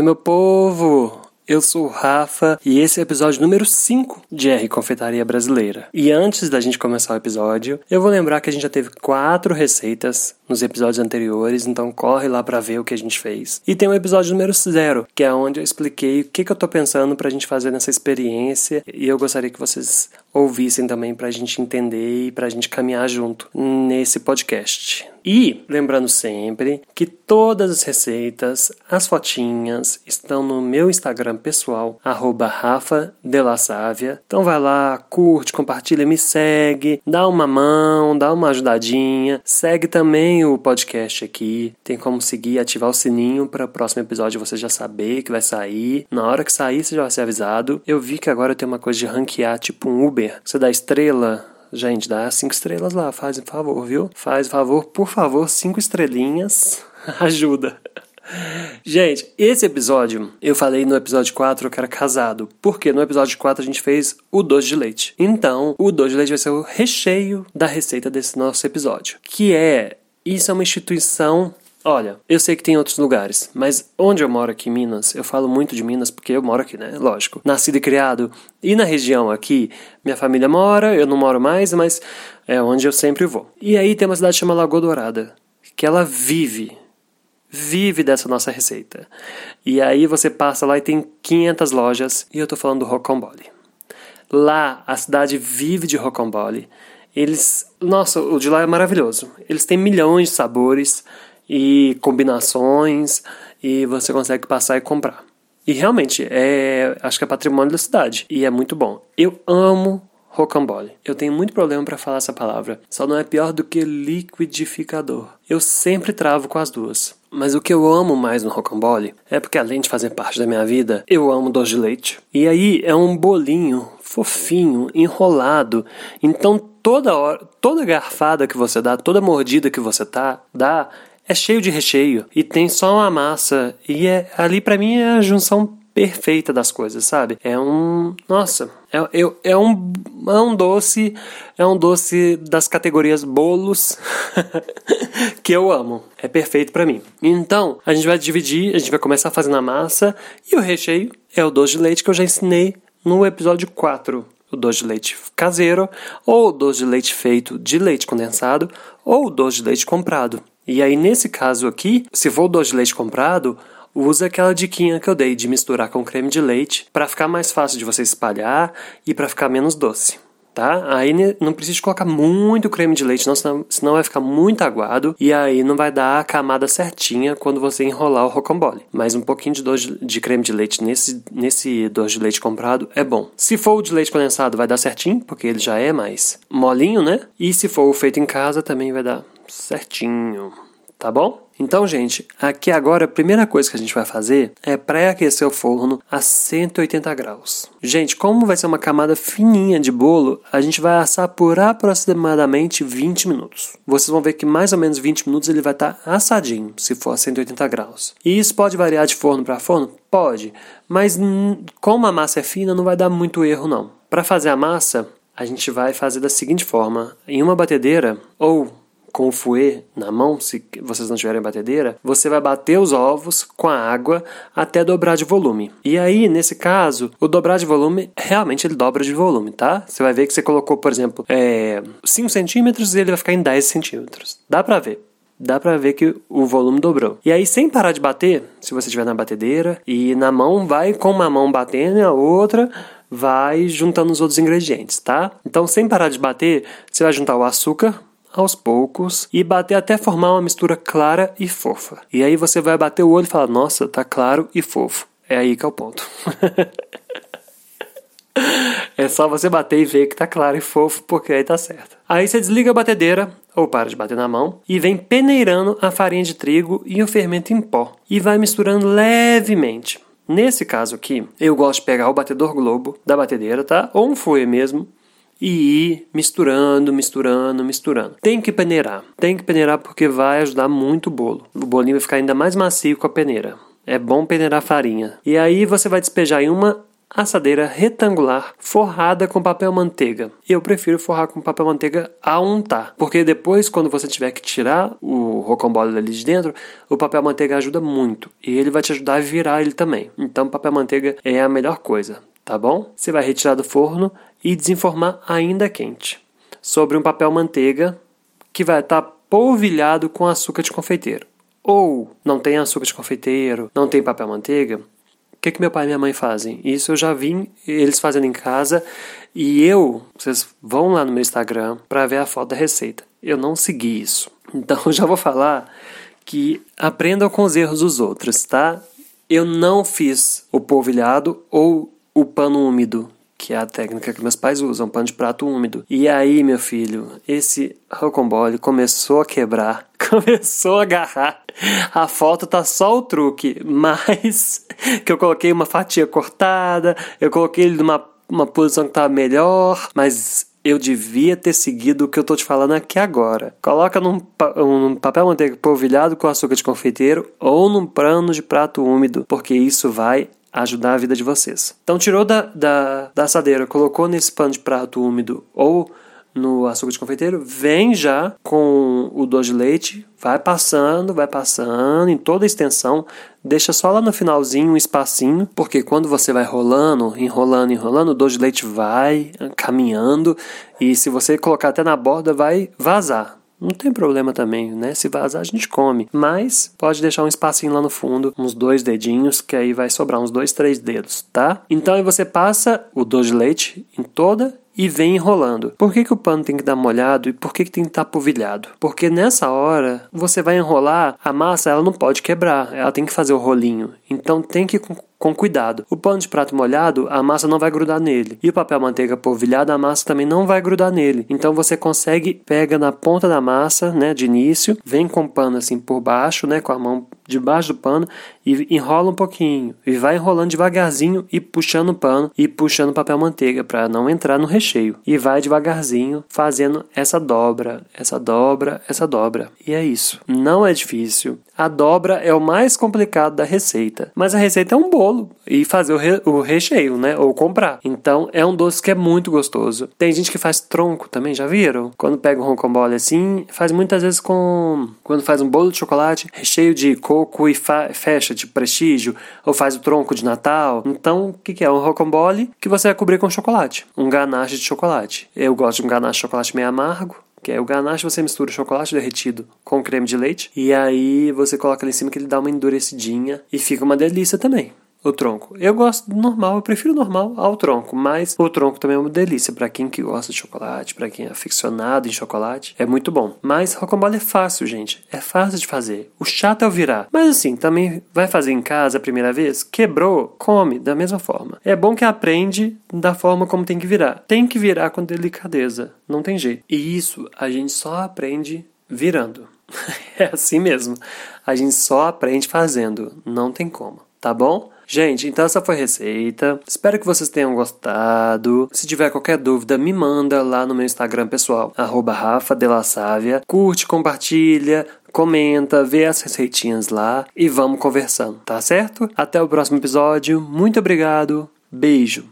Oi, meu povo! Eu sou o Rafa e esse é o episódio número 5 de R Confeitaria Brasileira. E antes da gente começar o episódio, eu vou lembrar que a gente já teve quatro receitas nos episódios anteriores, então corre lá para ver o que a gente fez. E tem o episódio número 0, que é onde eu expliquei o que, que eu tô pensando pra gente fazer nessa experiência e eu gostaria que vocês ouvissem também pra gente entender e pra gente caminhar junto nesse podcast. E lembrando sempre que todas as receitas, as fotinhas estão no meu Instagram pessoal, arroba Rafa Então vai lá, curte, compartilha, me segue, dá uma mão, dá uma ajudadinha. Segue também o podcast aqui. Tem como seguir, ativar o sininho para o próximo episódio você já saber que vai sair. Na hora que sair, você já vai ser avisado. Eu vi que agora tem uma coisa de ranquear, tipo um Uber. Você dá estrela Gente, dá cinco estrelas lá, faz um favor, viu? Faz favor, por favor, cinco estrelinhas. Ajuda. Gente, esse episódio, eu falei no episódio 4 que era casado, porque no episódio 4 a gente fez o doce de leite. Então, o doce de leite vai ser o recheio da receita desse nosso episódio, que é isso é uma instituição Olha, eu sei que tem outros lugares, mas onde eu moro aqui em Minas, eu falo muito de Minas porque eu moro aqui, né? Lógico. Nascido e criado. E na região aqui, minha família mora, eu não moro mais, mas é onde eu sempre vou. E aí tem uma cidade chamada Lagoa Dourada, que ela vive, vive dessa nossa receita. E aí você passa lá e tem 500 lojas, e eu tô falando do Rocambole. Lá, a cidade vive de Rocambole. Eles, nossa, o de lá é maravilhoso. Eles têm milhões de sabores e combinações e você consegue passar e comprar. E realmente, é, acho que é patrimônio da cidade e é muito bom. Eu amo rocambole. Eu tenho muito problema para falar essa palavra. Só não é pior do que liquidificador. Eu sempre travo com as duas. Mas o que eu amo mais no rocambole é porque além de fazer parte da minha vida, eu amo doce de leite. E aí é um bolinho fofinho, enrolado. Então toda hora, toda garfada que você dá, toda mordida que você tá, dá, é cheio de recheio e tem só uma massa e é ali para mim é a junção perfeita das coisas, sabe? É um, nossa, é, é, é um é um doce, é um doce das categorias bolos que eu amo. É perfeito para mim. Então, a gente vai dividir, a gente vai começar fazendo a massa e o recheio é o doce de leite que eu já ensinei no episódio 4 o doce de leite caseiro, ou o doce de leite feito de leite condensado, ou o doce de leite comprado. E aí, nesse caso aqui, se for o doce de leite comprado, usa aquela diquinha que eu dei de misturar com creme de leite para ficar mais fácil de você espalhar e para ficar menos doce. Tá? Aí não precisa colocar muito creme de leite, não, senão, senão vai ficar muito aguado e aí não vai dar a camada certinha quando você enrolar o rocambole. Mas um pouquinho de, doce de creme de leite nesse, nesse doce de leite comprado é bom. Se for o de leite condensado, vai dar certinho, porque ele já é mais molinho, né? E se for o feito em casa, também vai dar certinho, tá bom? Então, gente, aqui agora a primeira coisa que a gente vai fazer é pré-aquecer o forno a 180 graus. Gente, como vai ser uma camada fininha de bolo, a gente vai assar por aproximadamente 20 minutos. Vocês vão ver que mais ou menos 20 minutos ele vai estar tá assadinho, se for a 180 graus. E isso pode variar de forno para forno? Pode, mas como a massa é fina, não vai dar muito erro não. Para fazer a massa, a gente vai fazer da seguinte forma: em uma batedeira ou com o fouet na mão, se vocês não tiverem batedeira, você vai bater os ovos com a água até dobrar de volume. E aí, nesse caso, o dobrar de volume, realmente ele dobra de volume, tá? Você vai ver que você colocou, por exemplo, é, 5 centímetros e ele vai ficar em 10 centímetros. Dá pra ver dá pra ver que o volume dobrou. E aí, sem parar de bater, se você estiver na batedeira, e na mão, vai com uma mão batendo e a outra vai juntando os outros ingredientes, tá? Então, sem parar de bater, você vai juntar o açúcar, aos poucos e bater até formar uma mistura clara e fofa. E aí você vai bater o olho e falar: Nossa, tá claro e fofo. É aí que é o ponto. é só você bater e ver que tá claro e fofo, porque aí tá certo. Aí você desliga a batedeira, ou para de bater na mão, e vem peneirando a farinha de trigo e o fermento em pó. E vai misturando levemente. Nesse caso aqui, eu gosto de pegar o batedor globo da batedeira, tá? Ou um fouet mesmo, e ir misturando, misturando, misturando. Tem que peneirar. Tem que peneirar porque vai ajudar muito o bolo. O bolinho vai ficar ainda mais macio com a peneira. É bom peneirar a farinha. E aí você vai despejar em uma assadeira retangular forrada com papel manteiga. Eu prefiro forrar com papel manteiga a untar, porque depois, quando você tiver que tirar o rocambole ali de dentro, o papel manteiga ajuda muito e ele vai te ajudar a virar ele também. Então, papel manteiga é a melhor coisa, tá bom? Você vai retirar do forno e desenformar ainda quente sobre um papel manteiga que vai estar polvilhado com açúcar de confeiteiro. Ou não tem açúcar de confeiteiro, não tem papel manteiga, o que, que meu pai e minha mãe fazem? Isso eu já vi eles fazendo em casa e eu, vocês vão lá no meu Instagram para ver a foto da receita. Eu não segui isso. Então eu já vou falar que aprendam com os erros dos outros, tá? Eu não fiz o polvilhado ou o pano úmido que é a técnica que meus pais usam, pano de prato úmido. E aí, meu filho, esse rocambole começou a quebrar, começou a agarrar. A foto tá só o truque, mas que eu coloquei uma fatia cortada, eu coloquei ele numa uma posição que tá melhor, mas eu devia ter seguido o que eu tô te falando aqui agora. Coloca num, num papel manteiga polvilhado com açúcar de confeiteiro ou num pano de prato úmido, porque isso vai ajudar a vida de vocês. Então tirou da, da, da assadeira, colocou nesse pano de prato úmido ou no açúcar de confeiteiro, vem já com o doce de leite, vai passando, vai passando em toda a extensão, deixa só lá no finalzinho um espacinho, porque quando você vai rolando, enrolando, enrolando, o doce de leite vai caminhando e se você colocar até na borda vai vazar. Não tem problema também, né? Se vazar, a gente come. Mas pode deixar um espacinho lá no fundo, uns dois dedinhos, que aí vai sobrar uns dois, três dedos, tá? Então aí você passa o doce de leite em toda e vem enrolando. Por que, que o pano tem que dar molhado e por que, que tem que estar polvilhado? Porque nessa hora você vai enrolar, a massa ela não pode quebrar, ela tem que fazer o rolinho. Então tem que com cuidado. O pano de prato molhado, a massa não vai grudar nele. E o papel manteiga polvilhado, a massa também não vai grudar nele. Então você consegue, pega na ponta da massa, né, de início, vem com o pano assim por baixo, né, com a mão debaixo do pano e enrola um pouquinho e vai enrolando devagarzinho e puxando o pano e puxando o papel manteiga para não entrar no recheio. E vai devagarzinho fazendo essa dobra, essa dobra, essa dobra. E é isso. Não é difícil. A dobra é o mais complicado da receita, mas a receita é um bolo e fazer o, re o recheio, né? Ou comprar. Então é um doce que é muito gostoso. Tem gente que faz tronco também, já viram? Quando pega um rocambole assim, faz muitas vezes com. Quando faz um bolo de chocolate, recheio de coco e fecha de prestígio, ou faz o tronco de Natal. Então, o que, que é? Um rocambole que você vai cobrir com chocolate. Um ganache de chocolate. Eu gosto de um ganache de chocolate meio amargo que é o ganache você mistura o chocolate derretido com creme de leite e aí você coloca ali em cima que ele dá uma endurecidinha e fica uma delícia também o tronco. Eu gosto do normal, eu prefiro o normal ao tronco, mas o tronco também é uma delícia para quem que gosta de chocolate, para quem é aficionado em chocolate, é muito bom. Mas rocambole é fácil, gente, é fácil de fazer. O chato é o virar. Mas assim, também vai fazer em casa a primeira vez, quebrou, come da mesma forma. É bom que aprende da forma como tem que virar. Tem que virar com delicadeza, não tem jeito. E isso a gente só aprende virando. é assim mesmo. A gente só aprende fazendo, não tem como, tá bom? Gente, então essa foi a receita. Espero que vocês tenham gostado. Se tiver qualquer dúvida, me manda lá no meu Instagram pessoal, arroba Curte, compartilha, comenta, vê as receitinhas lá e vamos conversando, tá certo? Até o próximo episódio. Muito obrigado. Beijo.